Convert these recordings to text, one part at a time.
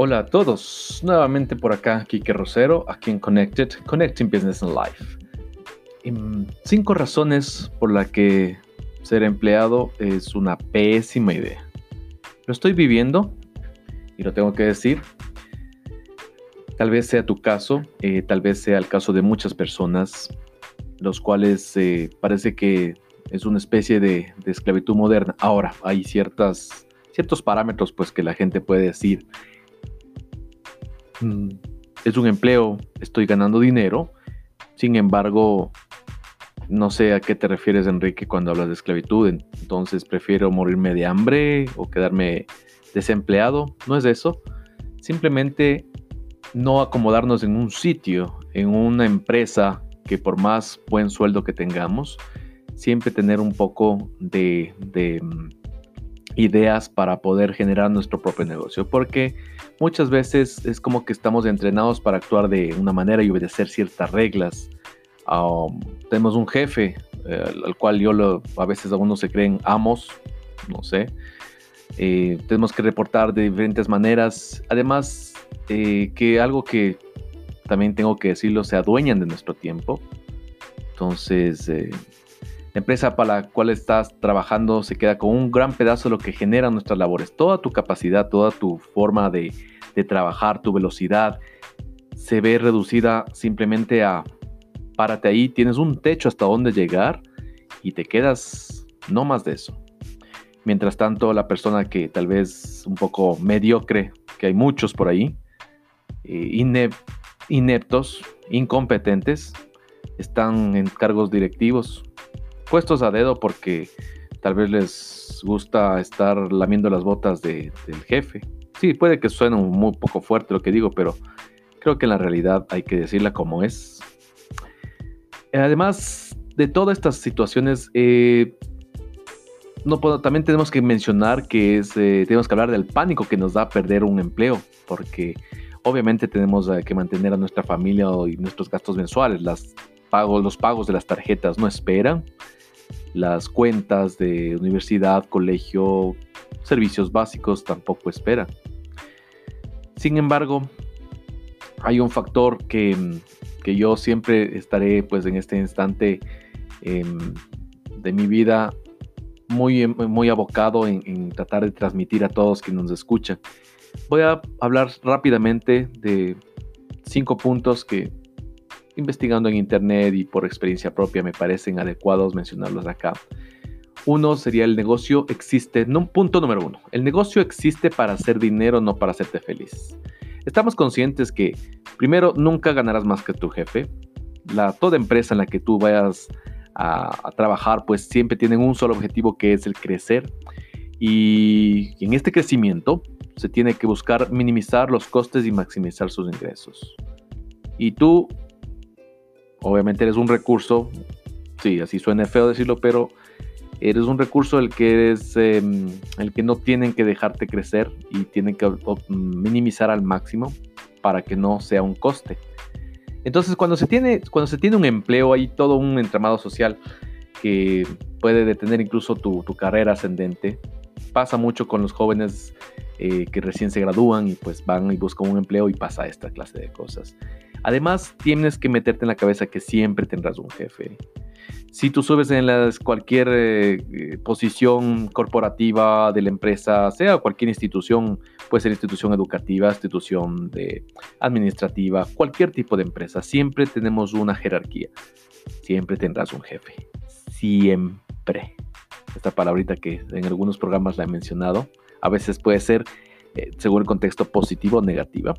Hola a todos, nuevamente por acá, Kike Rosero, aquí en Connected, Connecting Business and Life. cinco razones por las que ser empleado es una pésima idea. Lo estoy viviendo y lo tengo que decir. Tal vez sea tu caso, eh, tal vez sea el caso de muchas personas, los cuales eh, parece que es una especie de, de, esclavitud moderna. Ahora, hay ciertas, ciertos parámetros pues, que la gente puede decir es un empleo, estoy ganando dinero. Sin embargo, no sé a qué te refieres, Enrique, cuando hablas de esclavitud. Entonces, prefiero morirme de hambre o quedarme desempleado. No es eso. Simplemente no acomodarnos en un sitio, en una empresa que por más buen sueldo que tengamos, siempre tener un poco de, de mm, ideas para poder generar nuestro propio negocio. Porque muchas veces es como que estamos entrenados para actuar de una manera y obedecer ciertas reglas. Um, tenemos un jefe eh, al cual yo lo, a veces algunos se creen amos, no sé. Eh, tenemos que reportar de diferentes maneras. Además, eh, que algo que también tengo que decirlo, se adueñan de nuestro tiempo. Entonces, la empresa para la cual estás trabajando se queda con un gran pedazo de lo que generan nuestras labores. Toda tu capacidad, toda tu forma de, trabajar, tu velocidad, se ve reducida simplemente a párate ahí, tienes un techo hasta donde llegar y te quedas no más de eso. Mientras tanto, la persona que tal vez un poco mediocre, que hay muchos por ahí, eh, ineptos, incompetentes, están en cargos directivos, puestos a dedo porque tal vez les gusta estar lamiendo las botas del jefe. Sí, puede que suene muy poco fuerte lo que digo, pero creo que en la realidad hay que decirla como es. Además de todas estas situaciones, eh, no puedo, también tenemos que mencionar que es, eh, tenemos que hablar del pánico que nos da perder un empleo, porque obviamente tenemos eh, que mantener a nuestra familia y nuestros gastos mensuales. Las pagos, los pagos de las tarjetas no esperan las cuentas de universidad, colegio, servicios básicos tampoco esperan. Sin embargo, hay un factor que, yo siempre estaré pues en este instante em, de mi vida muy, muy abocado en, en, tratar de transmitir a todos que nos escuchan. Voy a hablar rápidamente de cinco puntos que investigando en internet y por experiencia propia me parecen adecuados mencionarlos acá. Uno sería el negocio existe, no, punto número uno, el negocio existe para hacer dinero, no para hacerte feliz. Estamos conscientes que primero nunca ganarás más que tu jefe. La, toda empresa en la que tú vayas a, a trabajar pues siempre tienen un solo objetivo que es el crecer y en este crecimiento se tiene que buscar minimizar los costes y maximizar sus ingresos. Y tú Obviamente eres un recurso, sí, así suena feo decirlo, pero eres un recurso el que es em, el que no tienen que dejarte crecer y tienen que minimizar al máximo para que no sea un coste. Entonces, cuando se tiene, cuando se tiene un empleo, hay todo un entramado social que puede detener incluso tu, carrera ascendente. Pasa mucho con los jóvenes eh, que recién se gradúan y pues van y buscan un empleo y pasa esta clase de cosas. Además, tienes que meterte en la cabeza que siempre tendrás un jefe. Si tú subes en cualquier eh, posición corporativa de la empresa, sea cualquier institución, puede ser institución educativa, institución de administrativa, cualquier tipo de empresa, siempre tenemos una jerarquía. Siempre tendrás un jefe. Siempre. Esta palabrita que en algunos programas la he mencionado, a veces puede ser, eh, según el contexto, positivo o negativa.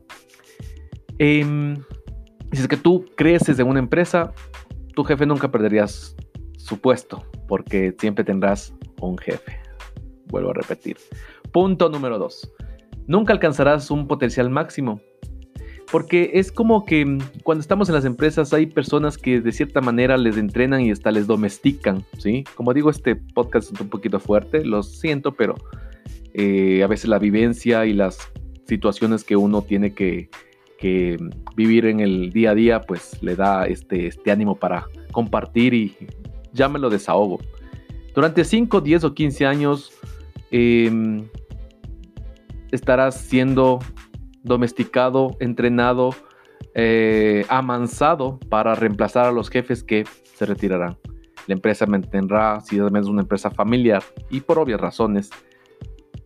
Eh, si es que tú creces en una empresa, tu jefe nunca perderías su puesto, porque siempre tendrás un jefe. Vuelvo a repetir. Punto número dos. Nunca alcanzarás un potencial máximo. Porque es como que cuando estamos en las empresas hay personas que de cierta manera les entrenan y hasta les domestican, ¿sí? Como digo, este podcast es un poquito fuerte, lo siento, pero eh, a veces la vivencia y las situaciones que uno tiene que, que vivir en el día a día pues le da este, este ánimo para compartir y ya me lo desahogo. Durante 5, 10 o 15 años em, estarás siendo domesticado, entrenado, eh, amansado para reemplazar a los jefes que se retirarán. La empresa mantendrá, si es una empresa familiar, y por obvias razones,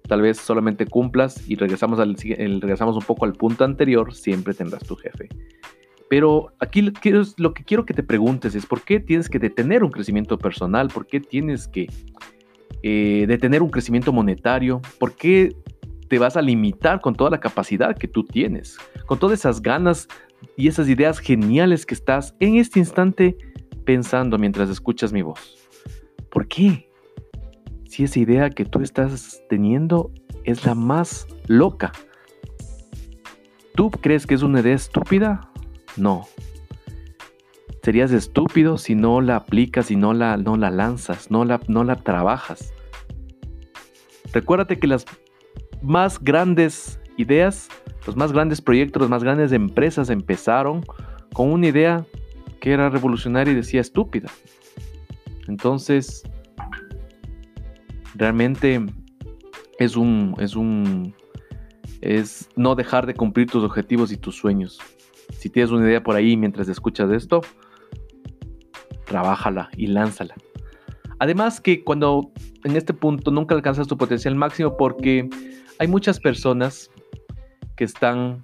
tal vez solamente cumplas y regresamos, al, regresamos un poco al punto anterior, siempre tendrás tu jefe. Pero aquí lo que quiero que te preguntes es por qué tienes que detener un crecimiento personal, por qué tienes que eh, detener un crecimiento monetario, por qué te vas a limitar con toda la capacidad que tú tienes, con todas esas ganas y esas ideas geniales que estás en este instante pensando mientras escuchas mi voz. ¿Por qué? Si esa idea que tú estás teniendo es la más loca. ¿Tú crees que es una idea estúpida? No. Serías estúpido si no la aplicas y no la, no la lanzas, no la, no la trabajas. Recuérdate que las más grandes ideas, los más grandes proyectos, las más grandes empresas empezaron con una idea que era revolucionaria y decía estúpida. Entonces, realmente es un, es un, es no dejar de cumplir tus objetivos y tus sueños. Si tienes una idea por ahí mientras escuchas esto, trabájala y lánzala. Además que cuando en este punto nunca alcanzas tu potencial máximo porque hay muchas personas que están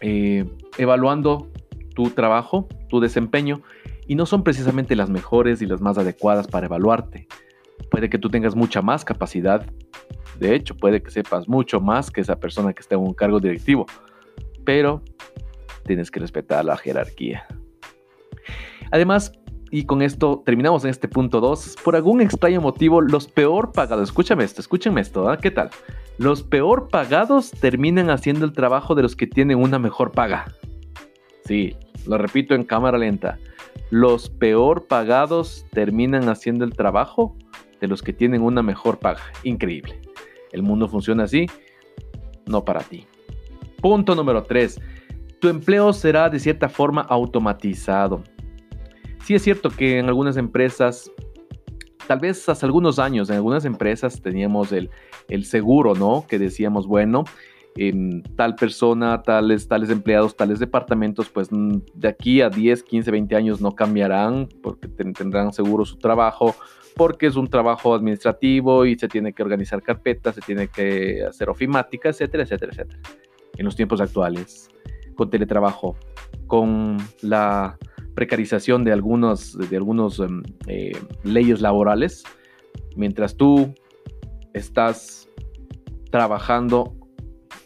eh, evaluando tu trabajo, tu desempeño, y no son precisamente las mejores y las más adecuadas para evaluarte. Puede que tú tengas mucha más capacidad, de hecho, puede que sepas mucho más que esa persona que está en un cargo directivo, pero tienes que respetar la jerarquía. Además, y con esto terminamos en este punto 2. Por algún extraño motivo, los peor pagados, escúchame esto, escúchenme esto, ¿ah? ¿qué tal? Los peor pagados terminan haciendo el trabajo de los que tienen una mejor paga. Sí, lo repito en cámara lenta. Los peor pagados terminan haciendo el trabajo de los que tienen una mejor paga. Increíble. El mundo funciona así, no para ti. Punto número 3. Tu empleo será de cierta forma automatizado. Sí es cierto que en algunas empresas, tal vez hace algunos años, en algunas empresas teníamos el, el seguro, ¿no? Que decíamos, bueno, en tal persona, tales, tales empleados, tales departamentos, pues mm, de aquí a 10, 15, 20 años no cambiarán porque tendrán seguro su trabajo, porque es un trabajo administrativo y se tiene que organizar carpetas, se tiene que hacer ofimática, etcétera, etcétera, etcétera. En los tiempos actuales, con teletrabajo, con la precarización de algunos, de algunos em, eh, leyes laborales, mientras tú estás trabajando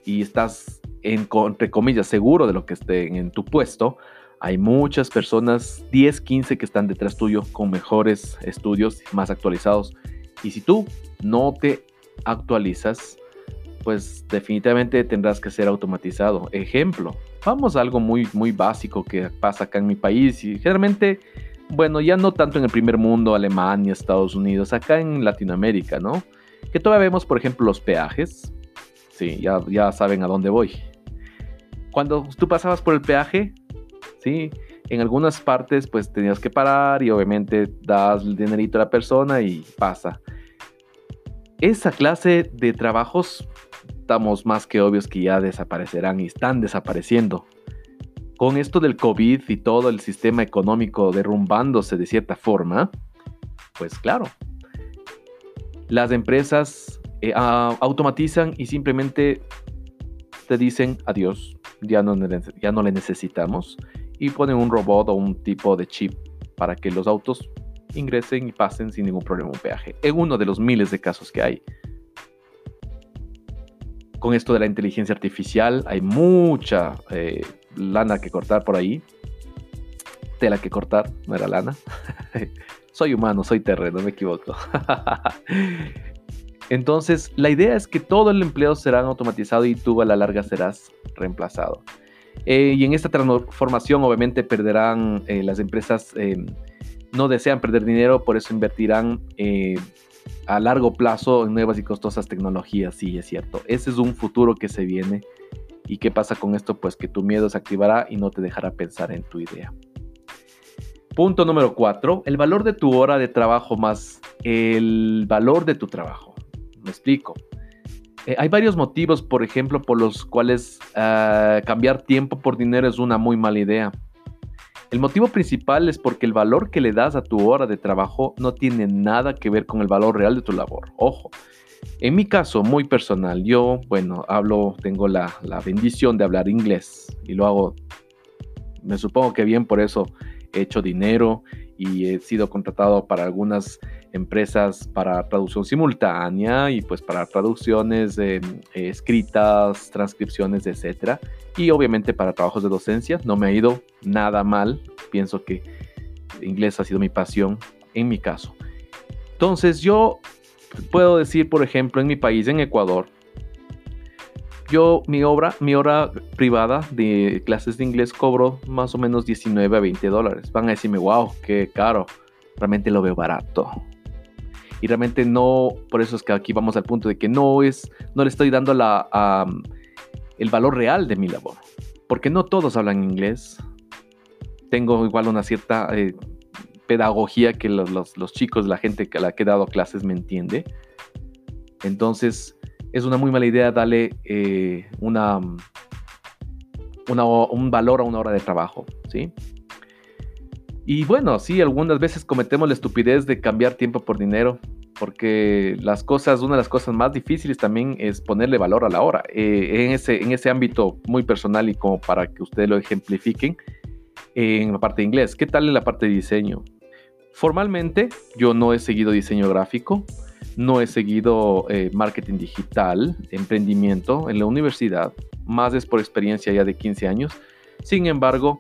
y estás, en, entre comillas, seguro de lo que esté en tu puesto, hay muchas personas, 10, 15 que están detrás tuyo con mejores estudios, más actualizados. Y si tú no te actualizas, pues definitivamente tendrás que ser automatizado. Ejemplo, vamos a algo muy, muy básico que pasa acá en mi país y generalmente, bueno, ya no tanto en el primer mundo, Alemania, Estados Unidos, acá en Latinoamérica, ¿no? Que todavía vemos, por ejemplo, los peajes. Ya saben a dónde voy. Cuando tú pasabas por el peaje, sí, en algunas partes pues tenías que parar y obviamente das el dinerito a la persona y pasa. Esa clase de trabajos estamos más que obvios que ya desaparecerán y están desapareciendo. Con esto del COVID y todo el sistema económico derrumbándose de cierta forma, pues claro, las empresas eh, automatizan y simplemente te dicen adiós, ya no, ya no le necesitamos y ponen un robot o un tipo de chip para que los autos ingresen y pasen sin ningún problema un peaje. En uno de los miles de casos que hay con esto de la inteligencia artificial hay mucha eh, lana que cortar por ahí. Tela que cortar, no era lana. soy humano, soy terreno, me equivoco. Entonces, la idea es que todo el empleo será automatizado y tú a la larga serás reemplazado. Eh, y en esta transformación, obviamente, perderán eh, las empresas, no desean perder dinero, por eso invertirán a largo plazo en nuevas y costosas tecnologías, sí, es cierto. Ese es un futuro que se viene. ¿Y qué pasa con esto? Pues que tu miedo se activará y no te dejará pensar en tu idea. Punto número 4. El valor de tu hora de trabajo más el valor de tu trabajo. Me explico. eh, hay varios motivos, por ejemplo, por los cuales ah, cambiar tiempo por dinero es una muy mala idea. El motivo principal es porque el valor que le das a tu hora de trabajo no tiene nada que ver con el valor real de tu labor. Ojo, en mi caso muy personal, yo, bueno, hablo, tengo la, la bendición de hablar inglés y lo hago, me supongo que bien por eso he hecho dinero y he sido contratado para algunas empresas para traducción simultánea y pues para traducciones eh, escritas, transcripciones, etcétera. Y obviamente para trabajos de docencia no me ha ido nada mal. Pienso que inglés ha sido mi pasión en mi caso. Entonces yo puedo decir, por ejemplo, en mi país, en Ecuador, yo mi obra, mi hora privada de clases de inglés cobro más o menos 19 a 20 dólares. Van a decirme, wow, qué caro. Realmente lo veo barato y realmente no, por eso es que aquí vamos al punto de que no es, no le estoy dando el valor real de mi labor, porque no todos hablan inglés. Tengo igual una cierta eh, pedagogía que los, los, chicos, la gente que la que he dado clases me entiende. Entonces, es una muy mala idea darle eh, una, un valor a una hora de trabajo, ¿sí? Y bueno, sí, algunas veces cometemos la estupidez de cambiar tiempo por dinero, porque las cosas, una de las cosas más difíciles también es ponerle valor a la hora. Eh, en, ese, en ese ámbito muy personal y como para que ustedes lo ejemplifiquen, en la parte de inglés, ¿qué tal en la parte de diseño? Formalmente, yo no he seguido diseño gráfico, no he seguido eh, marketing digital, emprendimiento en la universidad, más es por experiencia ya de 15 años. Sin embargo,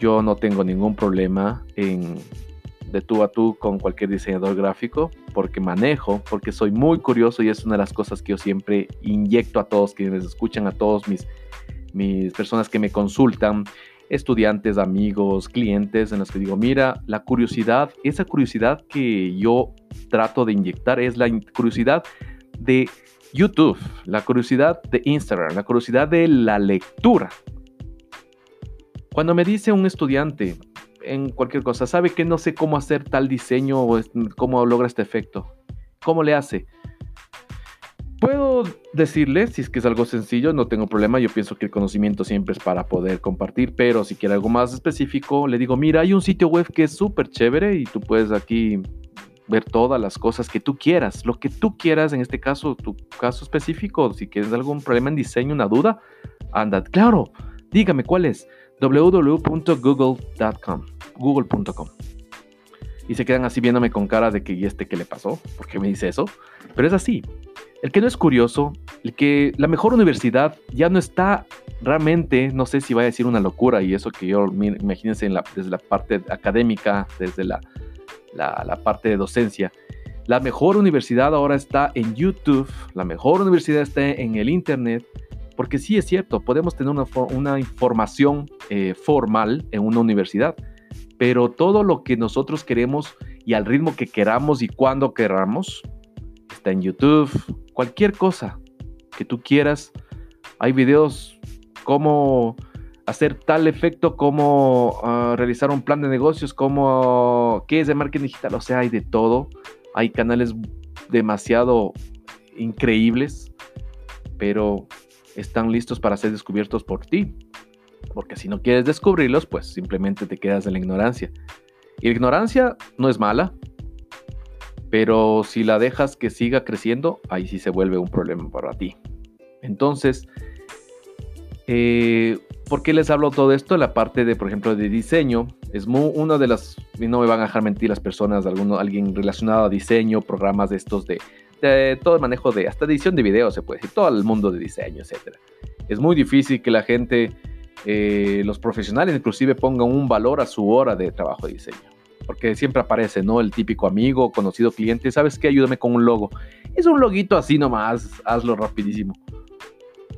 yo no tengo ningún problema en de tú a tú con cualquier diseñador gráfico porque manejo, porque soy muy curioso y es una de las cosas que yo siempre inyecto a todos quienes escuchan, a todos mis, mis personas que me consultan, estudiantes, amigos, clientes, en los que digo, mira, la curiosidad, esa curiosidad que yo trato de inyectar es la curiosidad de YouTube, la curiosidad de Instagram, la curiosidad de la lectura. Cuando me dice un estudiante en cualquier cosa, sabe que no sé cómo hacer tal diseño o cómo logra este efecto, ¿cómo le hace? Puedo decirle, si es que es algo sencillo, no tengo problema, yo pienso que el conocimiento siempre es para poder compartir, pero si quiere algo más específico, le digo, mira, hay un sitio web que es súper chévere y tú puedes aquí ver todas las cosas que tú quieras, lo que tú quieras, en este caso, tu caso específico, si quieres algún problema en diseño, una duda, anda, claro, dígame cuál es www.google.com, google.com. Y se quedan así viéndome con cara de que, ¿y este qué le pasó? ¿Por qué me dice eso? Pero es así. El que no es curioso, el que la mejor universidad ya no está realmente, no sé si va a decir una locura y eso que yo, imagínense desde la parte académica, desde la, la, la parte de docencia, la mejor universidad ahora está en YouTube, la mejor universidad está en el Internet, porque sí es cierto, podemos tener una, información eh, formal en una universidad, pero todo lo que nosotros queremos y al ritmo que queramos y cuando queramos está en YouTube, cualquier cosa que tú quieras. Hay videos cómo hacer tal efecto, cómo ah, realizar un plan de negocios, cómo qué es de marketing digital, o sea, hay de todo. Hay canales demasiado increíbles, pero están listos para ser descubiertos por ti. Porque si no quieres descubrirlos, pues simplemente te quedas en la ignorancia. Y la ignorancia no es mala, pero si la dejas que siga creciendo, ahí sí se vuelve un problema para ti. Entonces, eh, ¿por qué les hablo todo esto? La parte de, por ejemplo, de diseño. Es muy, una de las, y no me van a dejar mentir las personas, alguno, alguien relacionado a diseño, programas de estos de todo el manejo de, hasta edición de video, se puede decir, todo el mundo de diseño, etc. Es muy difícil que la gente, eh, los profesionales inclusive, pongan un valor a su hora de trabajo de diseño. Porque siempre aparece, ¿no? El típico amigo, conocido cliente, ¿sabes qué? Ayúdame con un logo. Es un loguito así nomás, hazlo rapidísimo.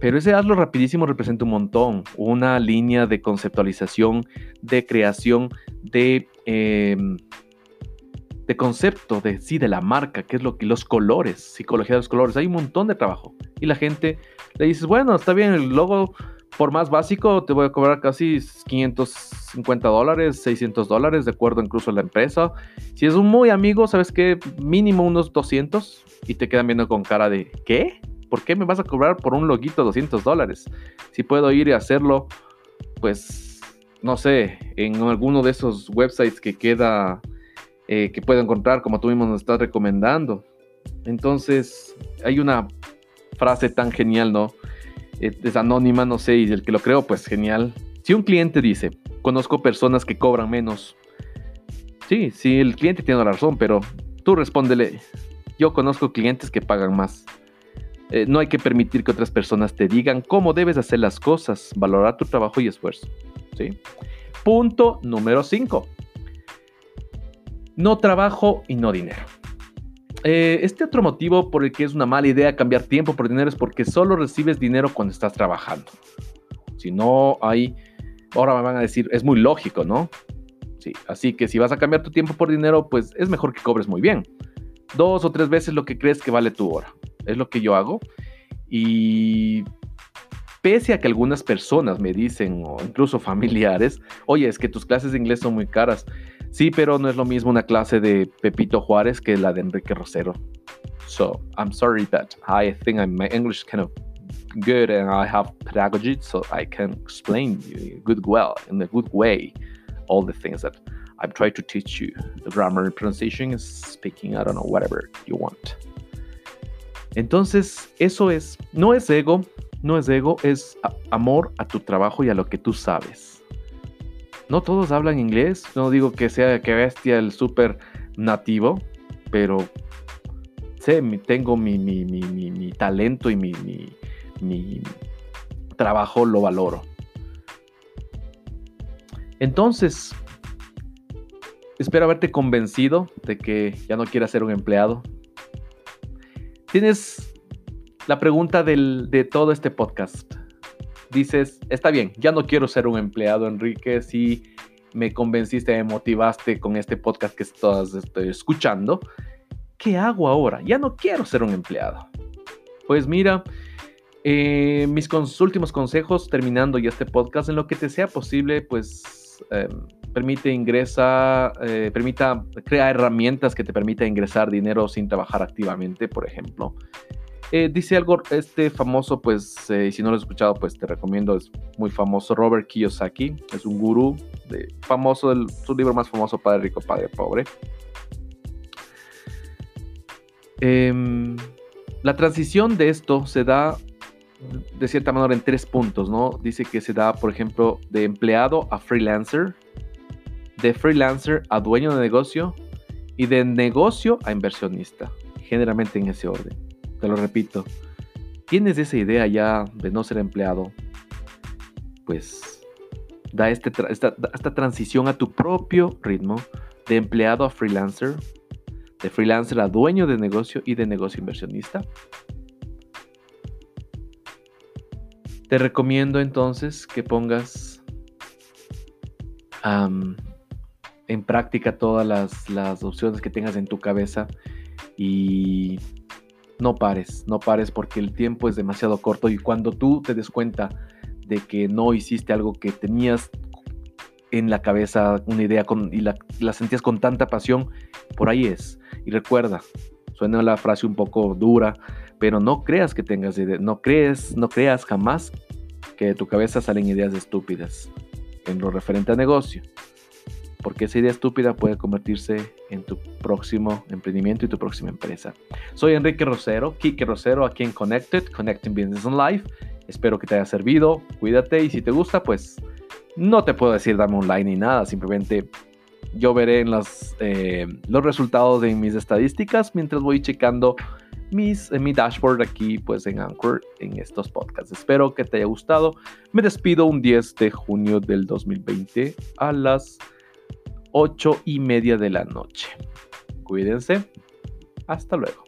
Pero ese hazlo rapidísimo representa un montón, una línea de conceptualización, de creación, de em, de concepto de sí, de la marca, que es lo que los colores, psicología de los colores, hay un montón de trabajo. Y la gente le dices, bueno, está bien, el logo por más básico te voy a cobrar casi 550 dólares, 600 dólares, de acuerdo incluso a la empresa. Si es un muy amigo, sabes que mínimo unos 200 y te quedan viendo con cara de, ¿qué? ¿por qué me vas a cobrar por un loguito 200 dólares? Si puedo ir y hacerlo, pues, no sé, en alguno de esos websites que queda, eh, que puedo encontrar, como tú mismo nos estás recomendando. Entonces, hay una frase tan genial, ¿no? Es anónima, no sé, y el que lo creo, pues genial. Si un cliente dice, conozco personas que cobran menos, sí, sí, el cliente tiene la razón, pero tú respóndele, yo conozco clientes que pagan más. Eh, no hay que permitir que otras personas te digan cómo debes hacer las cosas, valorar tu trabajo y esfuerzo. ¿sí? Punto número 5. No trabajo y no dinero. Eh, este otro motivo por el que es una mala idea cambiar tiempo por dinero es porque solo recibes dinero cuando estás trabajando. Si no hay, ahora me van a decir, es muy lógico, ¿no? Sí, así que si vas a cambiar tu tiempo por dinero, pues es mejor que cobres muy bien. Dos o tres veces lo que crees que vale tu hora. Es lo que yo hago. Y pese a que algunas personas me dicen, o incluso familiares, oye, es que tus clases de inglés son muy caras. Sí, pero no es lo mismo una clase de Pepito Juárez que la de Enrique Rosero. So, I'm sorry that I think my English is kind of good and I have pedagogy, so I can explain good well in a good way all the things that I've tried to teach you. The grammar, pronunciation, speaking, I don't know, whatever you want. Entonces, eso es, no es ego, no es ego, es amor a tu trabajo y a lo que tú sabes. No todos hablan inglés, no digo que sea que bestia el súper nativo, pero sé, tengo mi, mi, talento y mi, mi trabajo lo valoro. Entonces, espero haberte convencido de que ya no quieras ser un empleado. Tienes la pregunta de todo este podcast dices, está bien, ya no quiero ser un empleado, Enrique, si me convenciste, me motivaste con este podcast que estás estoy escuchando, ¿qué hago ahora? Ya no quiero ser un empleado. Pues mira, eh, mis últimos consejos terminando ya este podcast, en lo que te sea posible, pues em, permite ingresa, eh, permita, crea herramientas que te permita ingresar dinero sin trabajar activamente, por ejemplo. Eh, dice algo, este famoso, pues, eh, si no lo has escuchado, pues te recomiendo, es muy famoso, Robert Kiyosaki, es un gurú, famoso, su libro más famoso, Padre Rico, Padre Pobre. Em, la transición de esto se da de cierta manera en tres puntos, ¿no? Dice que se da, por ejemplo, de empleado a freelancer, de freelancer a dueño de negocio y de negocio a inversionista, generalmente en ese orden. Te lo repito, tienes esa idea ya de no ser empleado, pues da este esta, esta transición a tu propio ritmo de empleado a freelancer, de freelancer a dueño de negocio y de negocio inversionista. Te recomiendo entonces que pongas en práctica todas las, las, opciones que tengas en tu cabeza y no pares, no pares porque el tiempo es demasiado corto y cuando tú te des cuenta de que no hiciste algo que tenías en la cabeza, una idea con, y la, sentías con tanta pasión, por ahí es. Y recuerda, suena la frase un poco dura, pero no creas que tengas ideas, no crees, no creas jamás que de tu cabeza salen ideas estúpidas en lo referente a negocio porque esa idea estúpida puede convertirse en tu próximo emprendimiento y tu próxima empresa. Soy Enrique Rosero, Kike Rosero aquí en Connected, Connecting Business and Life. Espero que te haya servido, cuídate y si te gusta, pues no te puedo decir dame un like ni nada, simplemente yo veré en eh, los resultados de mis estadísticas mientras voy checando mis, en mi dashboard aquí pues en Anchor en estos podcasts. Espero que te haya gustado. Me despido un 10 de junio del 2020 a las 8 y media de la noche. Cuídense. Hasta luego.